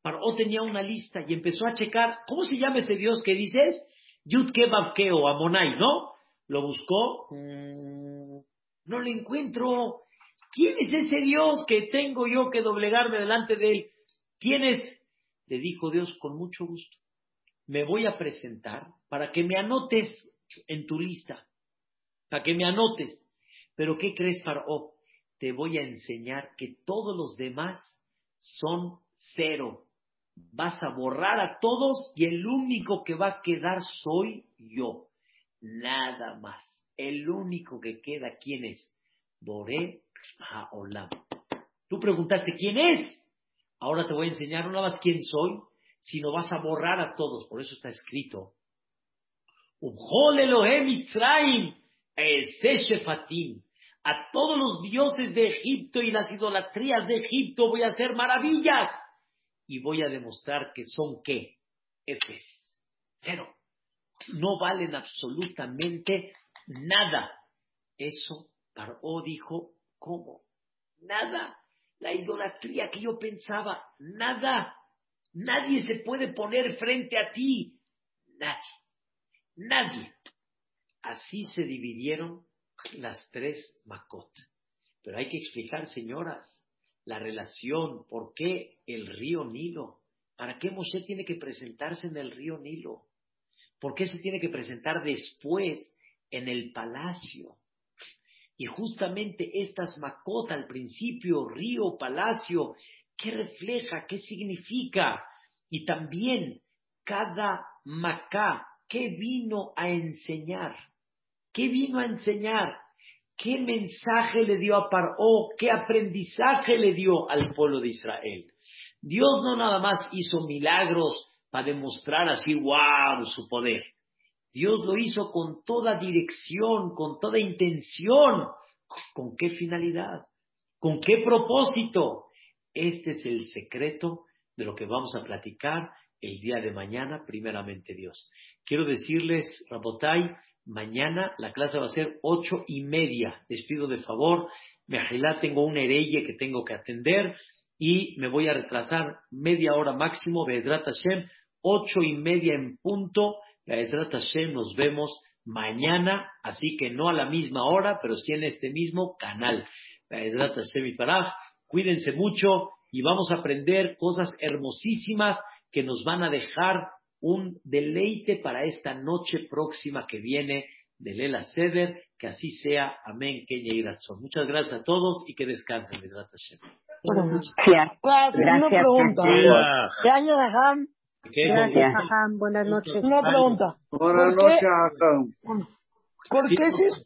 Paró tenía una lista y empezó a checar, ¿cómo se llama ese Dios que dices? Yud Kebab o Amonai, ¿no? Lo buscó, mm, no lo encuentro. ¿Quién es ese Dios que tengo yo que doblegarme delante de él? ¿Quién es? Le dijo Dios con mucho gusto. Me voy a presentar para que me anotes en tu lista para que me anotes. Pero ¿qué crees, Paró? Te voy a enseñar que todos los demás son cero. Vas a borrar a todos y el único que va a quedar soy yo. Nada más. El único que queda, ¿quién es? Boré Haolam. Tú preguntaste, ¿quién es? Ahora te voy a enseñar no más quién soy, sino vas a borrar a todos. Por eso está escrito. A todos los dioses de Egipto y las idolatrías de Egipto voy a hacer maravillas. Y voy a demostrar que son qué? Efes. Cero. No valen absolutamente nada. Eso Paró dijo, ¿cómo? Nada. La idolatría que yo pensaba, nada. Nadie se puede poner frente a ti. Nadie. Nadie. Así se dividieron las tres Makot. Pero hay que explicar, señoras, la relación, por qué el río Nilo. ¿Para qué Moshe tiene que presentarse en el río Nilo? ¿Por qué se tiene que presentar después en el palacio? Y justamente estas Makot al principio, río, palacio, ¿qué refleja? ¿Qué significa? Y también cada Macá, ¿qué vino a enseñar? ¿Qué vino a enseñar? ¿Qué mensaje le dio a Paró? ¿Qué aprendizaje le dio al pueblo de Israel? Dios no nada más hizo milagros para demostrar así, wow, su poder. Dios lo hizo con toda dirección, con toda intención. ¿Con qué finalidad? ¿Con qué propósito? Este es el secreto de lo que vamos a platicar el día de mañana, primeramente Dios. Quiero decirles, Rabotai, Mañana la clase va a ser ocho y media. Les pido de favor, Mejilá, tengo un hereye que tengo que atender y me voy a retrasar media hora máximo. Be'ezrat Hashem, ocho y media en punto. Be'ezrat Hashem, nos vemos mañana, así que no a la misma hora, pero sí en este mismo canal. Be'ezrat Hashem y Cuídense mucho y vamos a aprender cosas hermosísimas que nos van a dejar un deleite para esta noche próxima que viene de Lela Seder, que así sea. Amén, Kenya y. Muchas gracias a todos y que descansen. Gracias. Gracias. Una pregunta. ¿Qué año de Ham? Gracias, Ham. Buenas noches. Una pregunta. Buenas noches. ¿Por qué es eso?